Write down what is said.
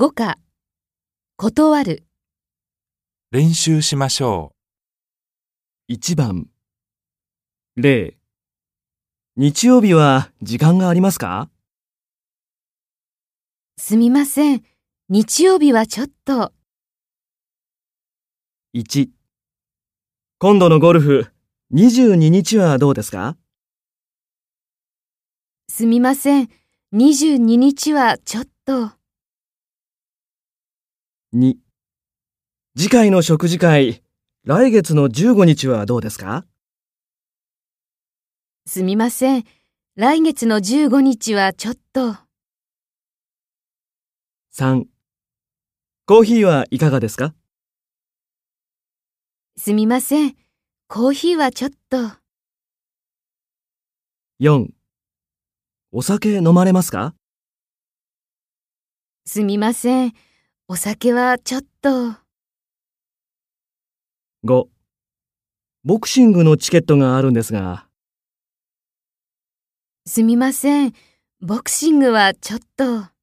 5課、断る、練習しましょ1番。0日曜日は時間がありますか？すみません。日曜日はちょっと、1今度のゴルフ22日はどうですか？すみません。22日はちょっと、2次回の食事会来月の15日はどうですか？すみません。来月の15日はちょっと、3コーヒーはいかがですか？すみません。コーヒーはちょっと、4お酒飲まれますか？すみません。お酒はちょっと、5ボクシングのチケットがあるんですがすみません。ボクシングはちょっと。